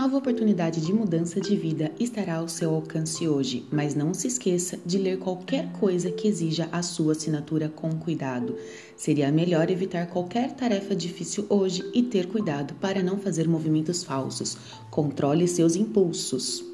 nova oportunidade de mudança de vida estará ao seu alcance hoje, mas não se esqueça de ler qualquer coisa que exija a sua assinatura com cuidado. Seria melhor evitar qualquer tarefa difícil hoje e ter cuidado para não fazer movimentos falsos. Controle seus impulsos.